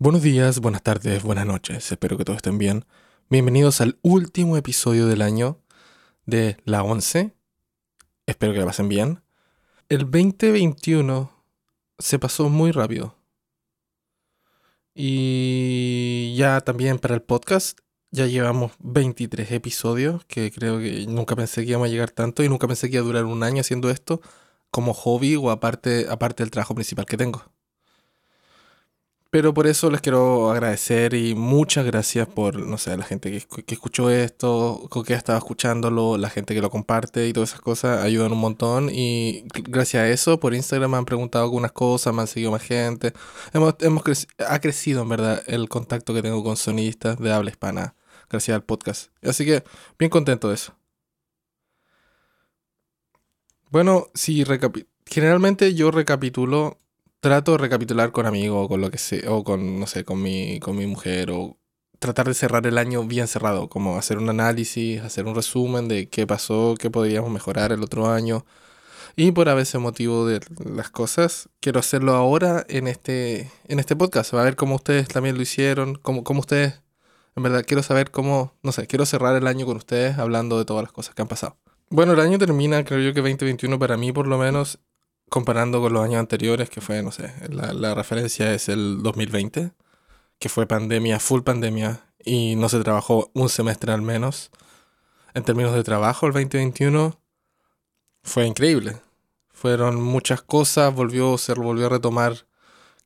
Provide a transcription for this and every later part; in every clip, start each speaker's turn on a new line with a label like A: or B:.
A: Buenos días, buenas tardes, buenas noches, espero que todos estén bien. Bienvenidos al último episodio del año de la 11. Espero que la pasen bien. El 2021 se pasó muy rápido. Y ya también para el podcast ya llevamos 23 episodios, que creo que nunca pensé que íbamos a llegar tanto y nunca pensé que iba a durar un año haciendo esto como hobby o aparte, aparte del trabajo principal que tengo. Pero por eso les quiero agradecer y muchas gracias por, no sé, la gente que, que escuchó esto, que estaba escuchándolo, la gente que lo comparte y todas esas cosas ayudan un montón. Y gracias a eso, por Instagram me han preguntado algunas cosas, me han seguido más gente. Hemos, hemos ha crecido, en verdad, el contacto que tengo con sonistas de habla hispana, gracias al podcast. Así que, bien contento de eso. Bueno, si generalmente yo recapitulo trato de recapitular con amigos o con lo que sea, o con, no sé, con mi, con mi mujer, o tratar de cerrar el año bien cerrado, como hacer un análisis, hacer un resumen de qué pasó, qué podríamos mejorar el otro año. Y por a veces motivo de las cosas, quiero hacerlo ahora en este, en este podcast. A ver cómo ustedes también lo hicieron, cómo, cómo ustedes, en verdad, quiero saber cómo, no sé, quiero cerrar el año con ustedes hablando de todas las cosas que han pasado. Bueno, el año termina, creo yo que 2021 para mí por lo menos comparando con los años anteriores, que fue, no sé, la, referencia es el 2020, que fue pandemia, full pandemia, y no se trabajó un semestre al menos. En términos de trabajo, el 2021 fue increíble. Fueron muchas cosas, volvió, se volvió a retomar,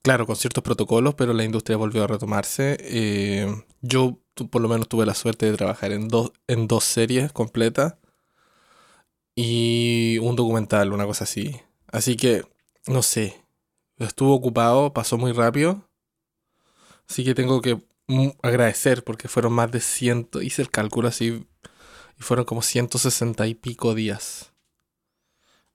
A: claro, con ciertos protocolos, pero la industria volvió a retomarse. Eh, yo por lo menos tuve la suerte de trabajar en dos, en dos series completas y un documental, una cosa así. Así que, no sé, estuvo ocupado, pasó muy rápido. Así que tengo que agradecer porque fueron más de ciento, hice el cálculo así, y fueron como 160 y pico días.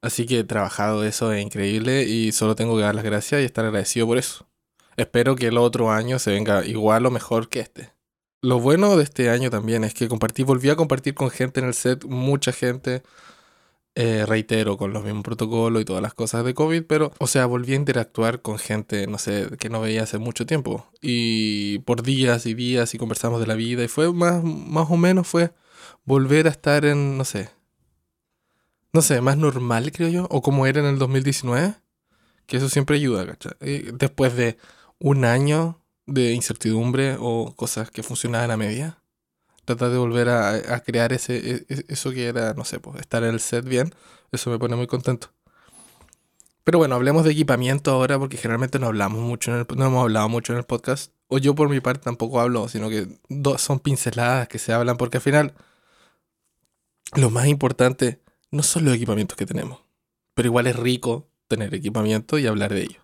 A: Así que he trabajado eso es increíble y solo tengo que dar las gracias y estar agradecido por eso. Espero que el otro año se venga igual o mejor que este. Lo bueno de este año también es que compartí, volví a compartir con gente en el set, mucha gente. Eh, reitero, con los mismos protocolos y todas las cosas de COVID, pero, o sea, volví a interactuar con gente, no sé, que no veía hace mucho tiempo. Y por días y días y conversamos de la vida y fue más, más o menos fue volver a estar en, no sé, no sé, más normal, creo yo, o como era en el 2019, que eso siempre ayuda, ¿cachai? Después de un año de incertidumbre o cosas que funcionaban a media tratar de volver a, crear ese, e, e, eso que era, no sé, pues, estar en el set bien, eso me pone muy contento. Pero bueno, hablemos de equipamiento ahora porque generalmente no hablamos mucho en el, no hemos hablado mucho en el podcast. O yo por mi parte tampoco hablo, sino que son pinceladas que se hablan porque al final lo más importante no son los equipamientos que tenemos, pero igual es rico tener equipamiento y hablar de ello.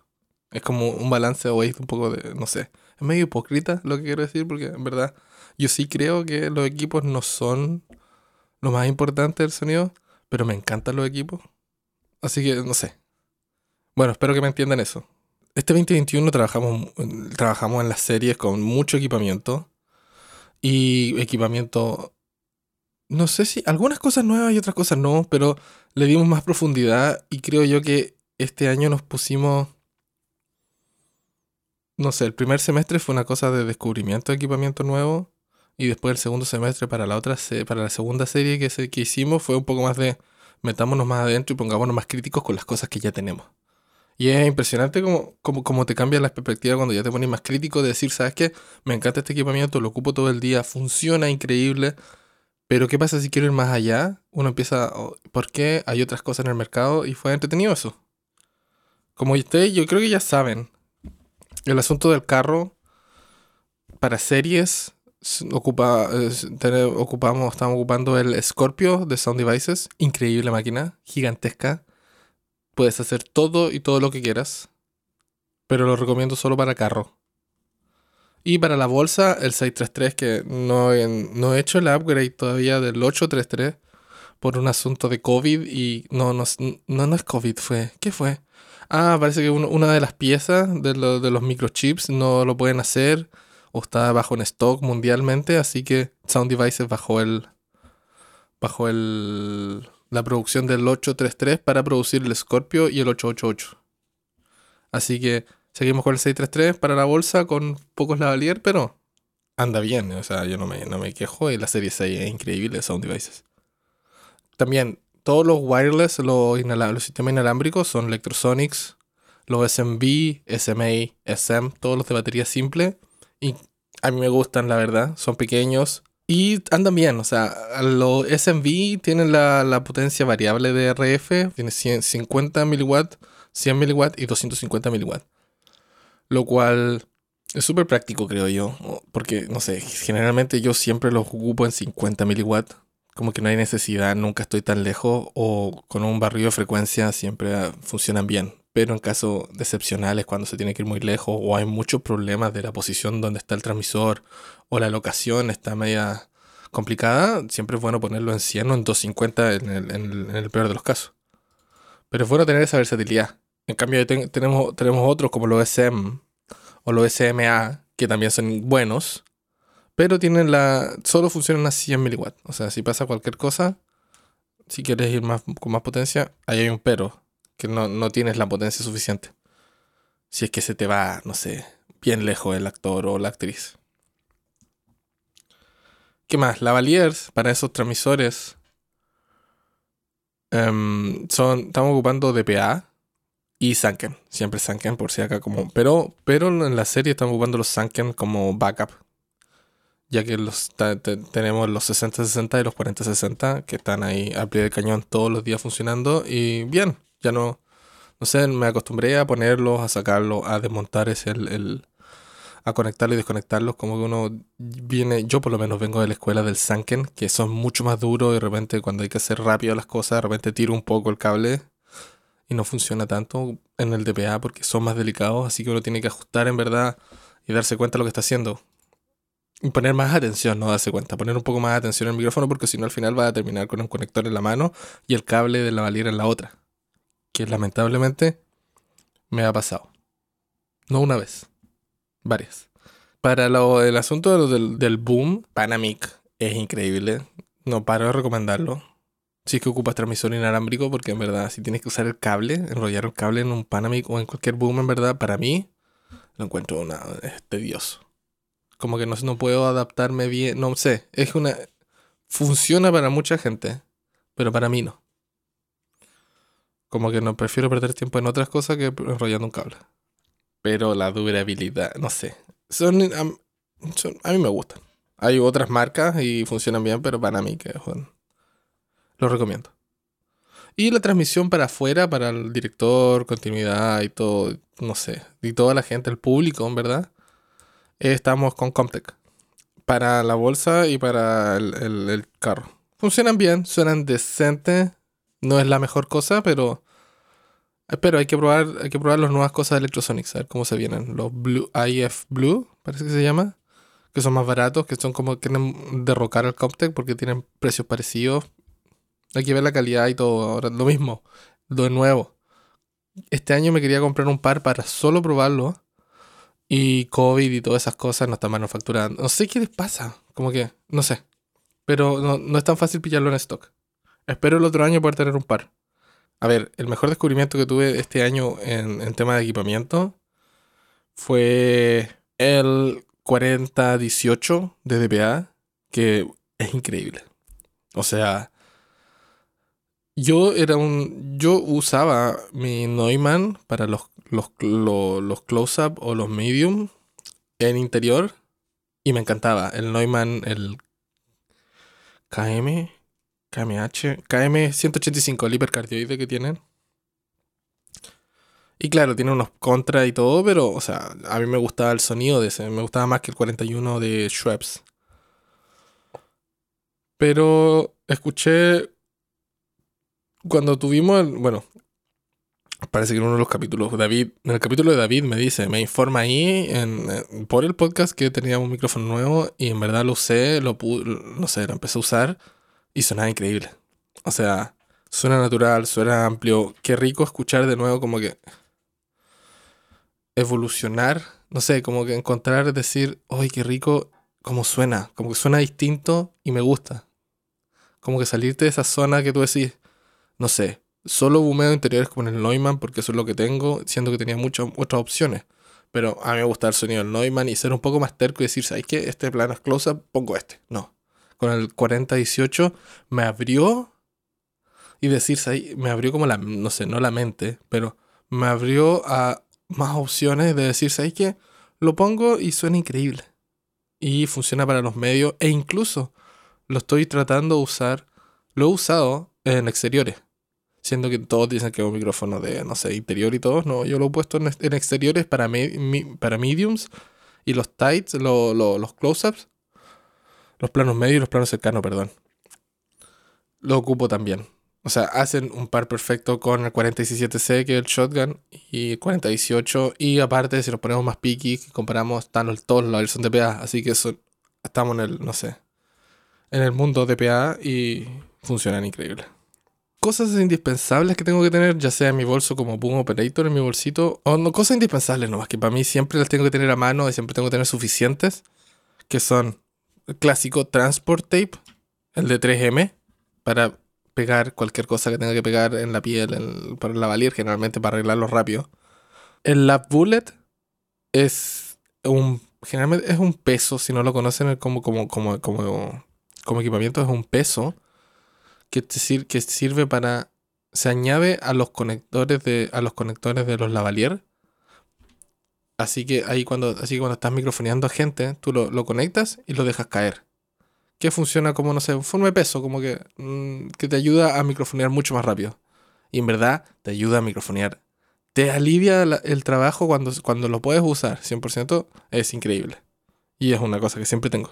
A: Es como un balance o un poco de, no sé, es medio hipócrita lo que quiero decir porque en verdad yo sí creo que los equipos no son lo más importante del sonido, pero me encantan los equipos. Así que no sé. Bueno, espero que me entiendan eso. Este 2021 trabajamos, trabajamos en las series con mucho equipamiento. Y equipamiento. No sé si. Algunas cosas nuevas y otras cosas no, pero le dimos más profundidad. Y creo yo que este año nos pusimos no sé, el primer semestre fue una cosa de descubrimiento de equipamiento nuevo y después el segundo semestre para la otra para la segunda serie que, se, que hicimos fue un poco más de metámonos más adentro y pongámonos más críticos con las cosas que ya tenemos. Y es impresionante como, como, te cambia la perspectiva cuando ya te pones más crítico de decir, ¿sabes qué? Me encanta este equipamiento, lo ocupo todo el día, funciona increíble, pero ¿qué pasa si quiero ir más allá? Uno empieza, oh, ¿por qué hay otras cosas en el mercado? Y fue entretenido eso. Como ustedes, yo creo que ya saben, el asunto del carro para series ocupa, ocupamos, estamos ocupando el Scorpio de Sound Devices. Increíble máquina, gigantesca. Puedes hacer todo y todo lo que quieras. Pero lo recomiendo solo para carro. Y para la bolsa, el 633, que no, no he hecho el upgrade todavía del 833 por un asunto de COVID y no, no, no, no es COVID, fue. ¿Qué fue? Ah, parece que una de las piezas de, de los microchips no lo pueden hacer o está bajo en stock mundialmente, así que Sound Devices bajó el bajó el la producción del 833 para producir el Scorpio y el 888. Así que Seguimos con el 633 para la bolsa con pocos lavalier, pero anda bien. O sea, yo no me, no me quejo y la serie 6 es increíble, Sound Devices. También, todos los wireless, los, los sistemas inalámbricos son Electrosonics, los SMB, SMA, SM, todos los de batería simple. Y a mí me gustan, la verdad. Son pequeños y andan bien. O sea, los SMB tienen la, potencia variable de RF, tiene 50 mW, 100 mW y 250 mW. Lo cual es súper práctico, creo yo. Porque, no sé, generalmente yo siempre los ocupo en 50 mW. Como que no hay necesidad, nunca estoy tan lejos. O con un barrio de frecuencia siempre ah, funcionan bien. Pero en casos excepcionales, cuando se tiene que ir muy lejos o hay muchos problemas de la posición donde está el transmisor o la locación está media complicada, siempre es bueno ponerlo en 100 o en 250 en el, en el peor de los casos. Pero es bueno tener esa versatilidad. En cambio, tenemos, otros como los SM o los SMA, que también son buenos, pero tienen la. solo funcionan a 100 mW. O sea, si pasa cualquier cosa, si quieres ir más, con más potencia, ahí hay un pero, que no, no tienes la potencia suficiente. Si es que se te va, no sé, bien lejos el actor o la actriz. ¿Qué más? Lavaliers para esos transmisores. Em, son, estamos ocupando DPA, y Sanken. Siempre Sanken por si acá como... Pero, pero en la serie estamos ocupando los Sanken como backup. Ya que los tenemos los 60-60 y los 40-60 que están ahí al pie del cañón todos los días funcionando. Y bien, ya no... No sé, me acostumbré a ponerlos, a sacarlos, a desmontar ese el, a conectarlos y desconectarlos. Como que uno viene, yo por lo menos vengo de la escuela del Sanken, que son mucho más duros y de repente cuando hay que hacer rápido las cosas, de repente tiro un poco el cable y no funciona tanto en el DPA porque son más delicados, así que uno tiene que ajustar en verdad y darse cuenta de lo que está haciendo. Y poner más atención, no darse cuenta, poner un poco más atención al micrófono porque si no al final va a terminar con un conector en la mano y el cable de la valiera en la otra. Que lamentablemente me ha pasado. No una vez, varias. Para lo, el asunto del, del boom, Panamic es increíble. No paro de recomendarlo si es que ocupas transmisor inalámbrico, porque en verdad, si tienes que usar el cable, enrollar el cable en un Panamic o en cualquier boom, en verdad, para mí, lo encuentro una, es tedioso. Como que no, no puedo adaptarme bien, no sé, es una... Funciona para mucha gente, pero para mí no. Como que no prefiero perder tiempo en otras cosas que enrollando un cable. Pero la durabilidad, no sé. Son, a mí me gustan. Hay otras marcas y funcionan bien, pero para mí que lo recomiendo. Y la transmisión para afuera, para el director, continuidad y todo, no sé, y toda la gente, el público, verdad. Estamos con Comtech. Para la bolsa y para el, carro. Funcionan bien, suenan decentes. No es la mejor cosa, pero. Pero hay que probar, hay que probar las nuevas cosas de Electrosonics, a ver cómo se vienen. Los Blue, IF Blue, parece que se llama. Que son más baratos, que son como quieren derrocar al Comtech porque tienen precios parecidos hay que ver la calidad y todo. Ahora, lo mismo, de nuevo. Este año me quería comprar un par para solo probarlo. Y COVID y todas esas cosas no están manufacturando. No sé qué les pasa. Como que, no sé. Pero no, es tan fácil pillarlo en stock. Espero el otro año poder tener un par. A ver, el mejor descubrimiento que tuve este año en, en tema de equipamiento fue el 4018 de DPA, que es increíble. O sea, yo era un. Yo usaba mi Neumann para los, los, los, close-up o los medium en interior. Y me encantaba. El Neumann, el KM, KMH, KM185, el hipercardioide que tienen. Y claro, tiene unos contra y todo, pero, o sea, a mí me gustaba el sonido de ese. Me gustaba más que el 41 de Schweppes. Pero escuché cuando tuvimos, bueno, parece que en uno de los capítulos, David, en el capítulo de David me dice, me informa ahí por el podcast que tenía un micrófono nuevo y en verdad lo usé, lo no sé, lo empecé a usar y sonaba increíble. O sea, suena natural, suena amplio. Qué rico escuchar de nuevo como que evolucionar, no sé, como que encontrar, decir, ¡ay, qué rico! Como suena, como que suena distinto y me gusta. Como que salirte de esa zona que tú decís, no sé, solo bumeo interiores con el Neumann porque eso es lo que tengo, siendo que tenía muchas otras opciones. Pero a mí me gusta el sonido del Neumann y ser un poco más terco y decir, ¿sabes qué? Este plano es close-up, pongo este. No. Con el 4018 me abrió y decir, ¿sabes? Me abrió como la, no sé, no la mente, pero me abrió a más opciones de decir, ¿sabes qué? Lo pongo y suena increíble. Y funciona para los medios e incluso lo estoy tratando de usar, lo he usado en exteriores. Siendo que todos dicen que es un micrófono de, no sé, interior y todo. No, yo lo he puesto en, exteriores para, para mediums y los tights, los close-ups, los planos medios y los planos cercanos, perdón. Lo ocupo también. O sea, hacen un par perfecto con el 4017C, que es el shotgun, y el 4018. Y aparte, si nos ponemos más picky, comparamos, están todos los son DPA. Así que eso, estamos en el, no sé, en el mundo DPA y funcionan increíble cosas indispensables que tengo que tener, ya sea en mi bolso como Boom Operator, en mi bolsito, o no, cosas indispensables nomás, que para mí siempre las tengo que tener a mano y siempre tengo que tener suficientes, que son clásico Transport Tape, el de 3M, para pegar cualquier cosa que tenga que pegar en la piel, en, para el lavalier, generalmente para arreglarlo rápido. El Lab Bullet es un, generalmente es un peso, si no lo conocen como, como, como, como, como equipamiento, es un peso que, que sirve para. Se añade a los conectores de. a los conectores de los lavalier. Así que ahí cuando, así cuando estás microfoneando a gente, tú lo, conectas y lo dejas caer. Que funciona como, no sé, forma de peso, como que, mm, que te ayuda a microfonear mucho más rápido. Y en verdad te ayuda a microfonear. Te alivia el trabajo cuando, cuando lo puedes usar 100%. Es increíble. Y es una cosa que siempre tengo.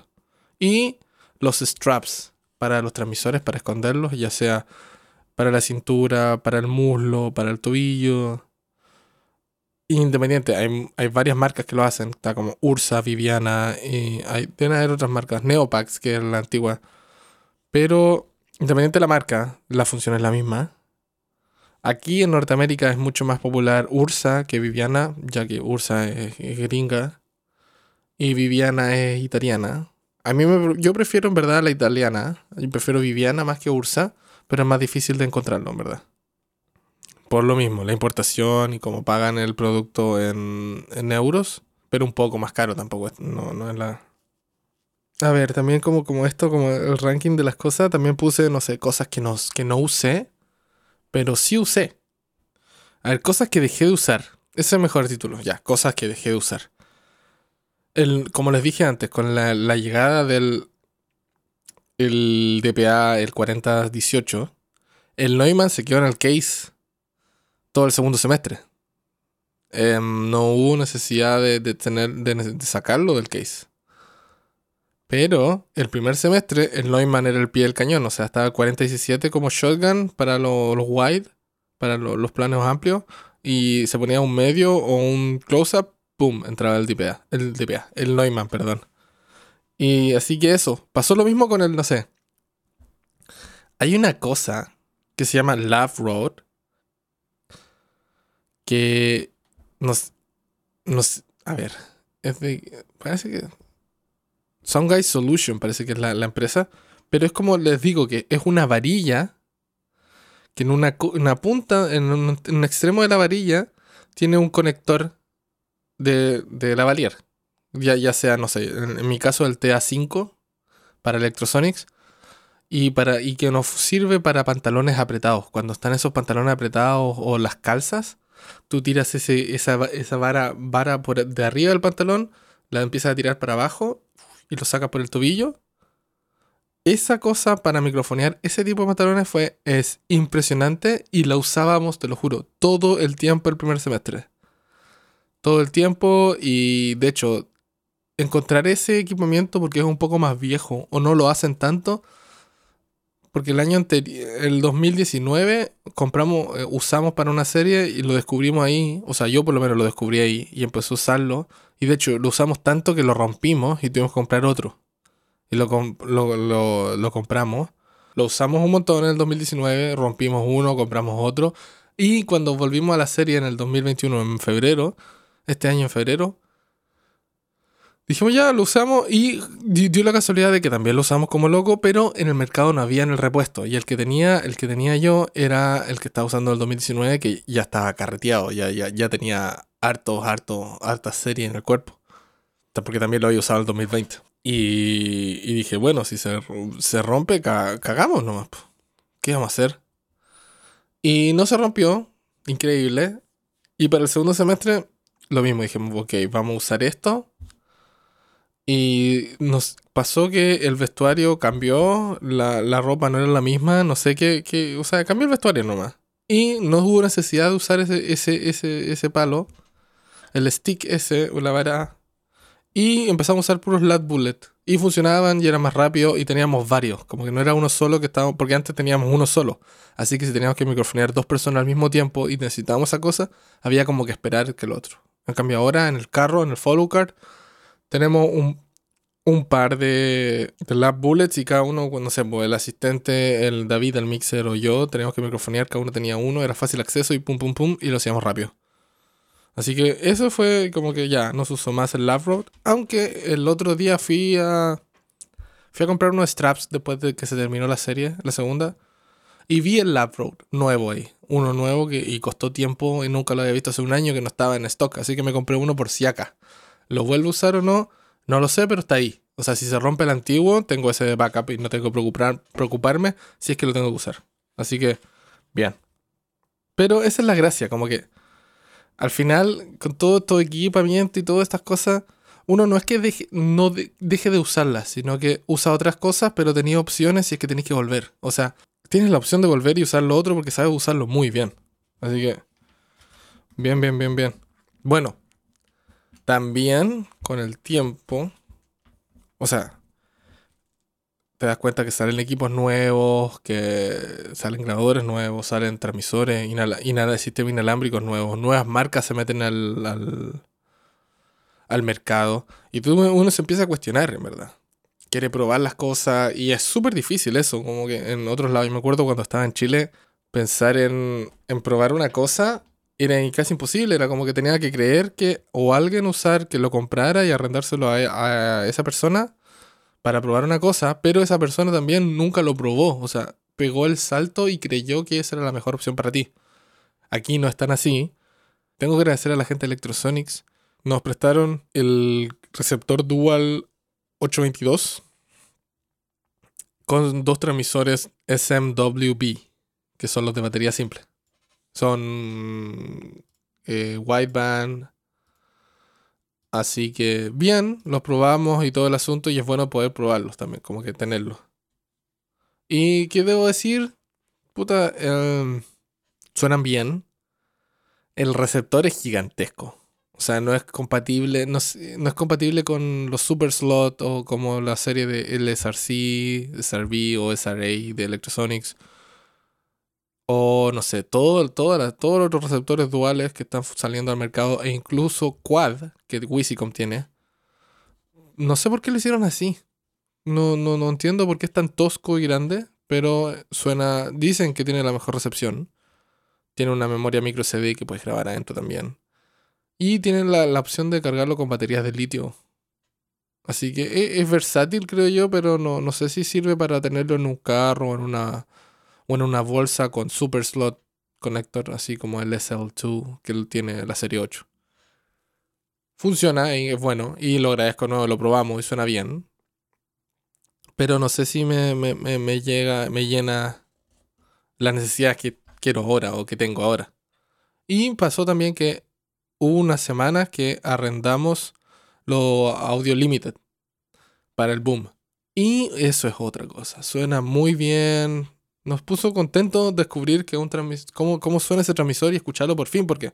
A: Y los straps para los transmisores, para esconderlos, ya sea para la cintura, para el muslo, para el tobillo. Independiente, hay, hay varias marcas que lo hacen, está como Ursa, Viviana, y hay, deben haber otras marcas, Neopax, que es la antigua. Pero independiente de la marca, la función es la misma. Aquí en Norteamérica es mucho más popular Ursa que Viviana, ya que Ursa es gringa y Viviana es italiana. A mí me, yo prefiero en verdad la italiana. Yo prefiero Viviana más que Ursa, pero es más difícil de encontrarlo, en verdad. Por lo mismo, la importación y cómo pagan el producto en, euros, pero un poco más caro tampoco. No, no es la. A ver, también como, como esto, como el ranking de las cosas, también puse, no sé, cosas que no, que no usé, pero sí usé. A ver, cosas que dejé de usar. Ese es el mejor título, ya, cosas que dejé de usar como les dije antes, con la, llegada del el DPA, el 4018, el Neumann se quedó en el case todo el segundo semestre. Em, no hubo necesidad de, tener, de, sacarlo del case. Pero el primer semestre el Neumann era el pie del cañón, o sea, estaba el 4017 como shotgun para los, wide, para los planos amplios, y se ponía un medio o un close-up ¡pum! entraba el DPA, el DPA, el Neumann, perdón. Y así que eso, pasó lo mismo con el, no sé. Hay una cosa que se llama Love Road que nos, nos, a ver, de, parece que Guy Solution parece que es la, empresa, pero es como les digo que es una varilla que en una, punta, en un, en un extremo de la varilla, tiene un conector de, de Lavalier. Ya, ya sea, no sé, en, mi caso el TA5 para Electrosonics. Y, para, y que nos sirve para pantalones apretados. Cuando están esos pantalones apretados o las calzas, tú tiras ese, esa, esa vara, vara por de arriba del pantalón, la empiezas a tirar para abajo y lo sacas por el tobillo. Esa cosa para microfonear ese tipo de pantalones fue es impresionante y la usábamos, te lo juro, todo el tiempo el primer semestre todo el tiempo y de hecho encontrar ese equipamiento porque es un poco más viejo o no lo hacen tanto porque el año anterior, el 2019, compramos, eh, usamos para una serie y lo descubrimos ahí. O sea, yo por lo menos lo descubrí ahí y empecé a usarlo. Y de hecho, lo usamos tanto que lo rompimos y tuvimos que comprar otro. Y lo, lo, lo compramos. Lo usamos un montón en el 2019, rompimos uno, compramos otro. Y cuando volvimos a la serie en el 2021, en febrero, este año en febrero, Dijimos ya, lo usamos y di- dio la casualidad de que también lo usamos como loco, pero en el mercado no había en el repuesto. Y el que tenía, el que tenía yo era el que estaba usando el 2019, que ya estaba carreteado, ya, ya, ya tenía hartos, hartos, hartas series en el cuerpo. Porque también lo había usado el 2020. Y, y dije, bueno, si se, se rompe, ca- cagamos nomás. ¿Qué vamos a hacer? Y no se rompió, increíble. Y para el segundo semestre, lo mismo, dijimos, ok, vamos a usar esto. Y nos pasó que el vestuario cambió, la, la ropa no era la misma, no sé qué, qué, o sea, cambió el vestuario nomás. Y no hubo necesidad de usar ese, ese, ese, ese palo, el stick ese, o la vara. Y empezamos a usar puros lat bullet. Y funcionaban y era más rápido y teníamos varios. Como que no era uno solo que estábamos, porque antes teníamos uno solo. Así que si teníamos que microfonear dos personas al mismo tiempo y necesitábamos esa cosa, había como que esperar que el otro. En cambio ahora en el carro, en el follow card, tenemos un, un par de, de lab bullets y cada uno, no sé, pues, el asistente, el David, el mixer o yo, teníamos que microfonear, cada uno tenía uno, era fácil acceso y pum pum pum y lo hacíamos rápido. Así que eso fue como que ya no se usó más el Lab Road, aunque el otro día fui a fui a comprar unos straps después de que se terminó la serie, la segunda, y vi el Lab Road nuevo ahí, uno nuevo que y costó tiempo y nunca lo había visto hace un año que no estaba en stock, así que me compré uno por si acá. ¿Lo vuelvo a usar o no? No lo sé, pero está ahí. O sea, si se rompe el antiguo, tengo ese backup y no tengo que preocupar, preocuparme si es que lo tengo que usar. Así que, bien. Pero esa es la gracia, como que al final, con todo este equipamiento y todas estas cosas, uno no es que deje, no de- deje de usarlas, sino que usa otras cosas, pero tenía opciones si es que tenéis que volver. O sea, tienes la opción de volver y usar lo otro porque sabes usarlo muy bien. Así que, bien, bien, bien, bien. Bueno, también con el tiempo, o sea, te das cuenta que salen equipos nuevos, que salen grabadores nuevos, salen transmisores, inhala, inhala, sistemas inalámbricos nuevos, nuevas marcas se meten al, al, mercado y tú, uno se empieza a cuestionar, en verdad. Quiere probar las cosas y es súper difícil eso, como que en otros lados. Yo me acuerdo cuando estaba en Chile, pensar en, en probar una cosa era casi imposible, era como que tenía que creer que o alguien usar que lo comprara y arrendárselo a, esa persona para probar una cosa, pero esa persona también nunca lo probó, o sea, pegó el salto y creyó que esa era la mejor opción para ti. Aquí no es tan así. Tengo que agradecer a la gente de Electrosonics. Nos prestaron el receptor Dual 822 con dos transmisores SMWB, que son los de batería simple. Son eh, wideband, Así que bien, los probamos y todo el asunto y es bueno poder probarlos también, como que tenerlos. ¿Y qué debo decir? Puta, em, suenan bien. El receptor es gigantesco. O sea, no es compatible, no, es- compatible con los Super Slot o como la serie de LSRC, SRB o SRA de Electrosonics. O no sé, todo, todo todos los otros receptores duales que están saliendo al mercado e incluso Quad, que Wisicom tiene. No sé por qué lo hicieron así. No, no, no entiendo por qué es tan tosco y grande, pero suena. Dicen que tiene la mejor recepción. Tiene una memoria micro CD que puedes grabar adentro también. Y tiene la, la opción de cargarlo con baterías de litio. Así que e- es, versátil, creo yo, pero no, no sé si sirve para tenerlo en un carro o en una, o en una bolsa con super slot connector, así como el SL2 que tiene la serie 8. Funciona y es bueno, y lo agradezco, no, lo probamos y suena bien. Pero no sé si me, me, me, me llega, me llena las necesidades que quiero ahora o que tengo ahora. Y pasó también que hubo unas semanas que arrendamos lo Audio Limited para el boom. Y eso es otra cosa. Suena muy bien. Nos puso contentos descubrir que un transmis cómo, cómo suena ese transmisor y escucharlo por fin, porque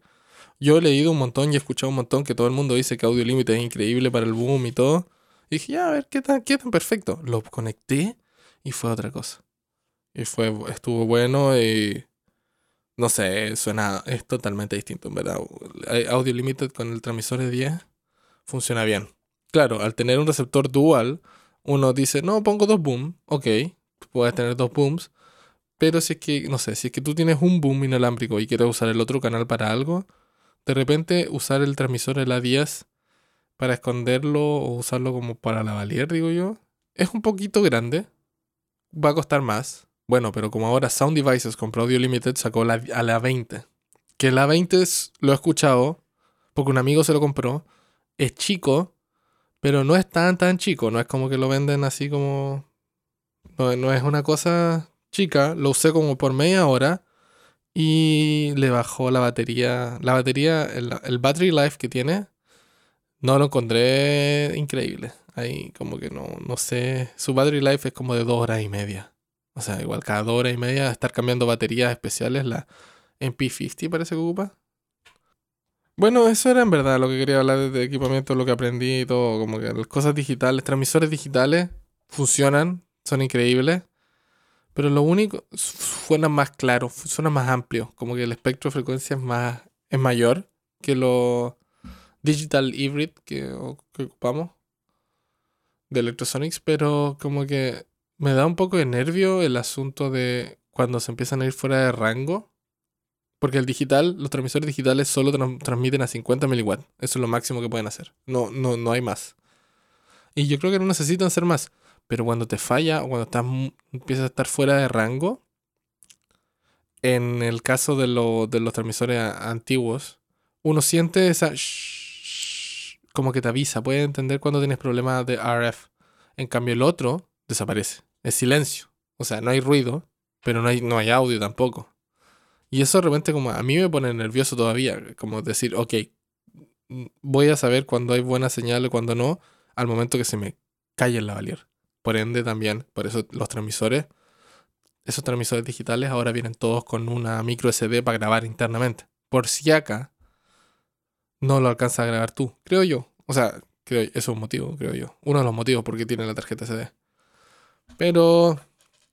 A: yo he leído un montón y he escuchado un montón que todo el mundo dice que Audio Limited es increíble para el boom y todo. Dije, ya, a ver, ¿qué tan, qué tan perfecto? Lo conecté y fue otra cosa. Y fue, estuvo bueno y no sé, suena, es totalmente distinto, en verdad. Audio Limited con el transmisor de 10 funciona bien. Claro, al tener un receptor dual, uno dice, no, pongo dos boom, ok, puedes tener dos booms, pero si es que, no sé, si es que tú tienes un boom inalámbrico y quieres usar el otro canal para algo, de repente usar el transmisor de la 10 para esconderlo o usarlo como para lavalier, digo yo. Es un poquito grande. Va a costar más. Bueno, pero como ahora Sound Devices compró Audio Limited, sacó la, a la 20. Que la 20 es, lo he escuchado porque un amigo se lo compró. Es chico, pero no es tan, tan chico. No es como que lo venden así como. No, no es una cosa chica. Lo usé como por media hora y le bajó la batería. La batería, el, el battery life que tiene, no lo encontré increíble. Ahí como que no, no sé. Su battery life es como de dos horas y media. O sea, igual cada dos horas y media estar cambiando baterías especiales, la MP50 parece que ocupa. Bueno, eso era en verdad lo que quería hablar de equipamiento, lo que aprendí y todo. Como que las cosas digitales, transmisores digitales funcionan, son increíbles. Pero lo único, suena más claro, suena más amplio. Como que el espectro de frecuencia es más, es mayor que los digital hybrid que, ocupamos de Electrosonics. Pero como que me da un poco de nervio el asunto de cuando se empiezan a ir fuera de rango. Porque el digital, los transmisores digitales solo transmiten a 50 miliwatts. Eso es lo máximo que pueden hacer. No, no, no hay más. Y yo creo que no necesitan ser más. Pero cuando te falla o cuando estás, empiezas a estar fuera de rango, en el caso de, de los transmisores antiguos, uno siente esa... como que te avisa, puede entender cuando tienes problemas de RF. En cambio el otro desaparece es silencio. O sea, no hay ruido, pero no hay, no hay audio tampoco. Y eso de repente como a mí me pone nervioso todavía, como decir, ok, voy a saber cuándo hay buena señal y cuándo no, al momento que se me calle el lavalier. Por ende también, por eso los transmisores, esos transmisores digitales ahora vienen todos con una micro SD para grabar internamente. Por si acá no lo alcanza a grabar tú, creo yo. O sea, creo, eso es un motivo, creo yo. Uno de los motivos por qué tiene la tarjeta SD. Pero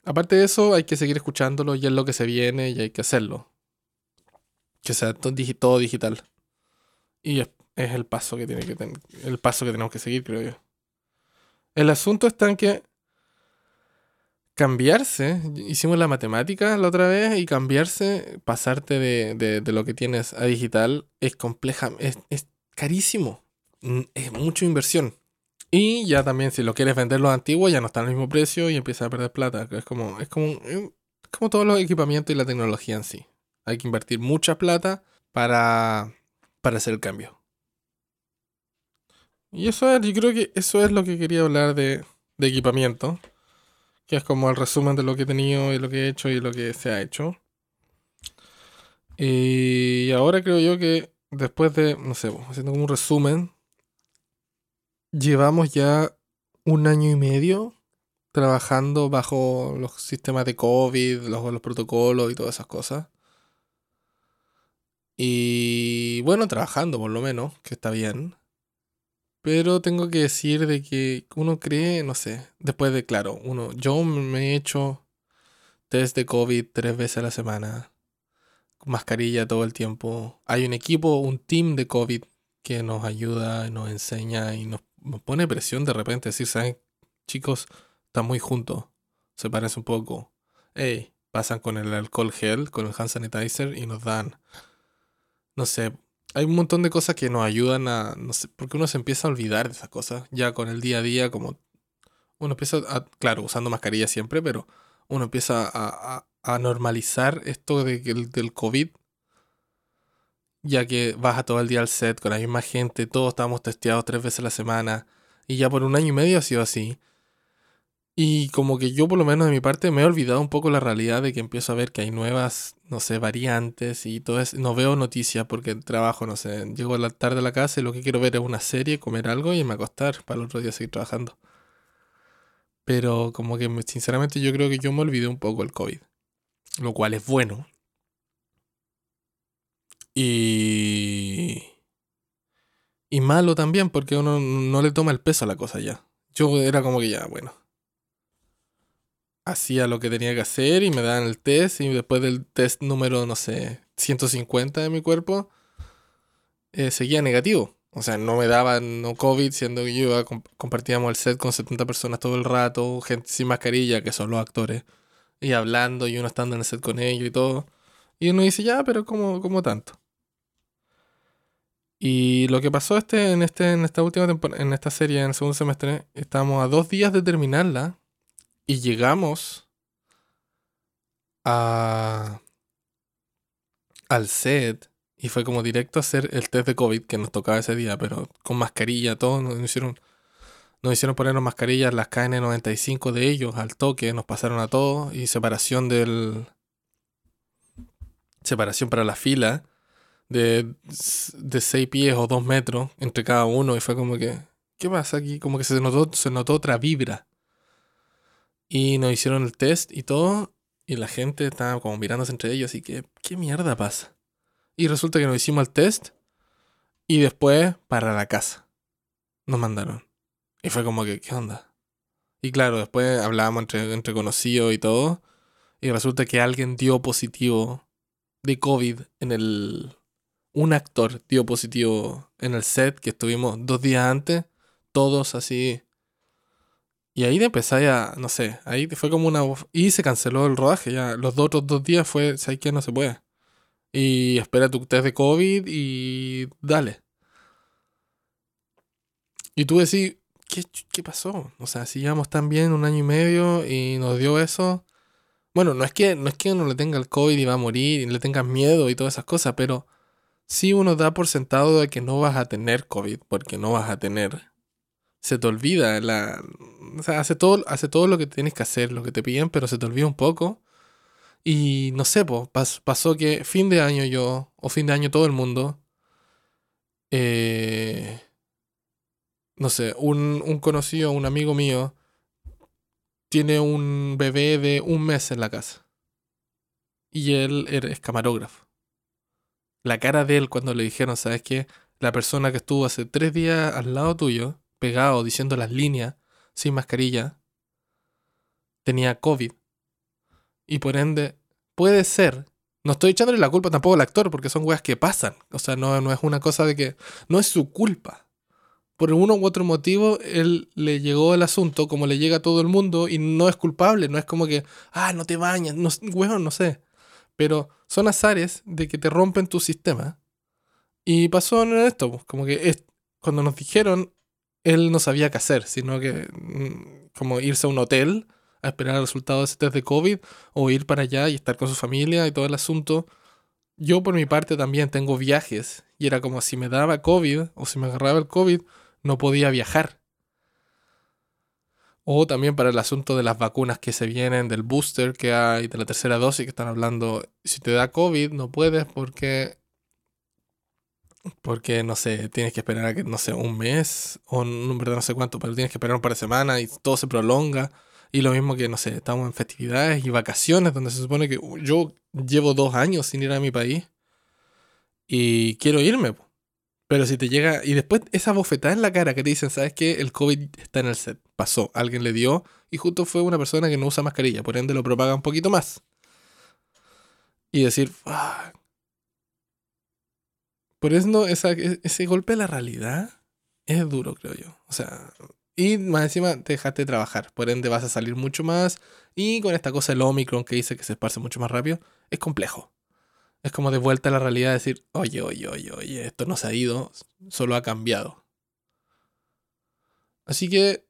A: aparte de eso, hay que seguir escuchándolo y es lo que se viene y hay que hacerlo. Que sea todo digital. Y es, el paso que tiene que el paso que tenemos que seguir, creo yo. El asunto está en que cambiarse, hicimos la matemática la otra vez y cambiarse, pasarte de, lo que tienes a digital es compleja, es, es carísimo, mm, es mucha inversión. Y ya también si lo quieres vender los antiguos ya no está al mismo precio y empieza a perder plata. Es como, es como, como todos los equipamientos y la tecnología en sí. Hay que invertir mucha plata para, para hacer el cambio. Y eso es, yo creo que eso es lo que quería hablar de, de equipamiento. Que es como el resumen de lo que he tenido y lo que he hecho y lo que se ha hecho. Y ahora creo yo que después de, no sé, haciendo como un resumen Llevamos ya un año y medio trabajando bajo los sistemas de COVID, los, los protocolos y todas esas cosas. Y bueno, trabajando por lo menos, que está bien. Pero tengo que decir de que uno cree, no sé, después de, claro, uno, yo me he hecho test de COVID tres veces a la semana, mascarilla todo el tiempo. Hay un equipo, un team de COVID que nos ayuda, nos enseña y nos me pone presión de repente decir, ¿saben? Chicos, están muy juntos. Se parecen un poco. Ey, pasan con el alcohol gel, con el hand sanitizer y nos dan. No sé. Hay un montón de cosas que nos ayudan a. No sé, porque uno se empieza a olvidar de esas cosas. Ya con el día a día, como. Uno empieza. Claro, usando mascarilla siempre, pero uno empieza a, a, normalizar esto de, del COVID ya que vas a todo el día al set con la misma gente, todos estamos testeados tres veces a la semana, y ya por un año y medio ha sido así. Y como que yo por lo menos de mi parte me he olvidado un poco la realidad de que empiezo a ver que hay nuevas, no sé, variantes y todo eso. No veo noticias porque trabajo, no sé, llego a la tarde a la casa y lo que quiero ver es una serie, comer algo y me acostar para el otro día seguir trabajando. Pero como que sinceramente yo creo que yo me olvidé un poco el COVID. Lo cual es bueno, y. Y malo también, porque uno no le toma el peso a la cosa ya. Yo era como que ya, bueno. Hacía lo que tenía que hacer y me daban el test. Y después del test número, no sé, 150 de mi cuerpo, eh, seguía negativo. O sea, no me daban no COVID, siendo que yo iba, compartíamos el set con 70 personas todo el rato, gente sin mascarilla, que son los actores, y hablando y uno estando en el set con ellos y todo. Y uno dice, ya, pero ¿cómo, cómo tanto? Y lo que pasó este, en, este, en esta última en esta serie, en el segundo semestre, estábamos a dos días de terminarla y llegamos a, al set y fue como directo a hacer el test de COVID que nos tocaba ese día, pero con mascarilla, todo, nos hicieron, nos hicieron ponernos mascarillas las KN95 de ellos al toque, nos pasaron a todos y separación del... Separación para la fila de, de 6 pies o 2 metros entre cada uno y fue como que, ¿qué pasa aquí? Como que se notó, se notó otra vibra. Y nos hicieron el test y todo y la gente estaba como mirándose entre ellos y que, ¿qué mierda pasa? Y resulta que nos hicimos el test y después para la casa. Nos mandaron. Y fue como que, ¿qué onda? Y claro, después hablábamos entre, entre conocidos y todo. Y resulta que alguien dio positivo de COVID en el... Un actor dio positivo en el set que estuvimos dos días antes. Todos así. Y ahí empecé a, no sé, ahí fue como una... Y se canceló el rodaje ya. Los dos otros dos días fue, ¿sabes qué? No se puede y espera tu test de COVID y dale. Y tú decís, ¿qué, ¿qué, pasó? O sea, si llevamos tan bien un año y medio y nos dio eso. Bueno, no es que no es que uno le tenga el COVID y va a morir y le tengas miedo y todas esas cosas, pero sí uno da por sentado de que no vas a tener COVID, porque no vas a tener. Se te olvida la. Hace todo, hace todo lo que tienes que hacer, lo que te piden, pero se te olvida un poco. Y no sé, pues, pasó que fin de año yo, o fin de año todo el mundo, eh, no sé, un, un conocido, un amigo mío, tiene un bebé de un mes en la casa. Y él es camarógrafo. La cara de él cuando le dijeron, ¿sabes qué? La persona que estuvo hace tres días al lado tuyo, pegado, diciendo las líneas, sin mascarilla, tenía COVID y por ende, puede ser. No estoy echándole la culpa tampoco al actor, porque son weas que pasan. O sea, no, no es una cosa de que. No es su culpa. Por uno u otro motivo, él le llegó el asunto como le llega a todo el mundo y no es culpable. No es como que, ah, no te bañas. No, weón, no sé. Pero son azares de que te rompen tu sistema. Y pasó en esto, pues, como que es, cuando nos dijeron, él no sabía qué hacer, sino que mm, como irse a un hotel a esperar el resultado de ese test de COVID o ir para allá y estar con su familia y todo el asunto. Yo por mi parte también tengo viajes y era como si me daba COVID o si me agarraba el COVID no podía viajar. O también para el asunto de las vacunas que se vienen, del booster que hay, de la tercera dosis que están hablando. Si te da COVID no puedes porque porque, no sé, tienes que esperar a no sé, un mes o en verdad no sé cuánto, pero tienes que esperar un par de semanas y todo se prolonga. Y lo mismo que, no sé, estamos en festividades y vacaciones donde se supone que yo llevo dos años sin ir a mi país y quiero irme. Pero si te llega y después esa bofetada en la cara que te dicen, ¿sabes qué? El COVID está en el set. Pasó, alguien le dio y justo fue una persona que no usa mascarilla, por ende lo propaga un poquito más. Y decir, por eso esa, e, ese golpe a la realidad es duro, creo yo. O sea, y más encima te dejaste trabajar, por ende vas a salir mucho más. Y con esta cosa del Omicron que dice que se esparce mucho más rápido, es complejo. Es como de vuelta a la realidad decir, oye, oye, oye, oye, esto no se ha ido, solo ha cambiado. Así que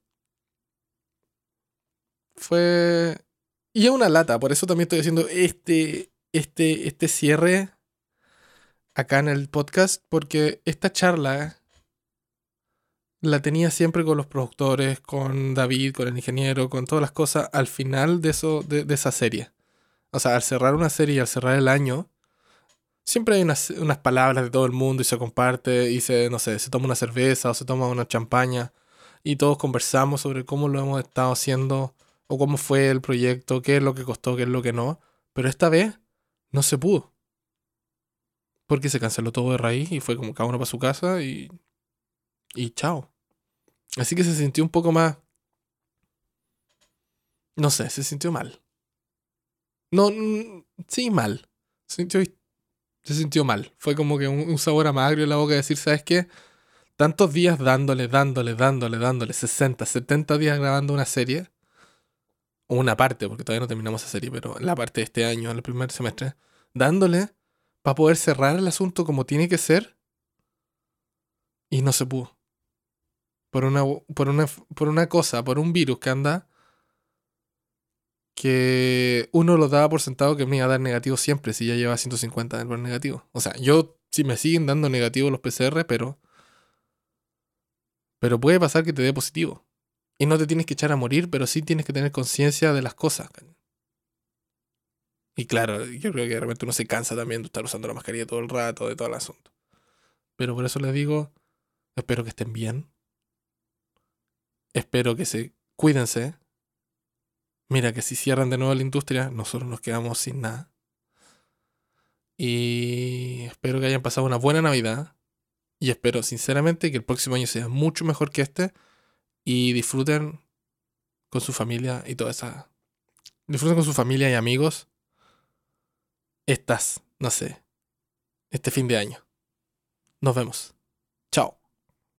A: fue... Y es una lata, por eso también estoy haciendo este, este, este cierre acá en el podcast, porque esta charla la tenía siempre con los productores, con David, con el ingeniero, con todas las cosas al final de, eso, de, esa serie. O sea, al cerrar una serie y al cerrar el año, siempre hay unas, unas, palabras de todo el mundo y se comparte y se, no sé, se toma una cerveza o se toma una champaña y todos conversamos sobre cómo lo hemos estado haciendo o cómo fue el proyecto, qué es lo que costó, qué es lo que no. Pero esta vez no se pudo. Porque se canceló todo de raíz y fue como cada uno para su casa y... Y chao. Así que se sintió un poco más... No sé, se sintió mal. No, sí, mal. Se sintió, se sintió mal. Fue como que un, sabor amargo en la boca de decir, ¿sabes qué? Tantos días dándole, dándole, dándole, dándole, 60, 70 días grabando una serie. Una parte, porque todavía no terminamos esa serie, pero la parte de este año, el primer semestre. Dándole para poder cerrar el asunto como tiene que ser Y no se pudo. Por una, por una, por una cosa, por un virus que anda que uno lo daba por sentado que me iba a dar negativo siempre si ya lleva 150 del negativo. O sea, yo sí me siguen dando negativo los PCR, pero pero puede pasar que te dé positivo. Y no te tienes que echar a morir, pero sí tienes que tener conciencia de las cosas. Y claro, yo creo que de repente uno se cansa también de estar usando la mascarilla todo el rato, de todo el asunto. Pero por eso les digo, espero que estén bien. Espero que se cuídense. Mira que si cierran de nuevo la industria, nosotros nos quedamos sin nada. Y espero que hayan pasado una buena Navidad. Y espero sinceramente que el próximo año sea mucho mejor que este. Y disfruten con su familia y toda esa... Disfruten con su familia y amigos. Estas, no sé, este fin de año. Nos vemos.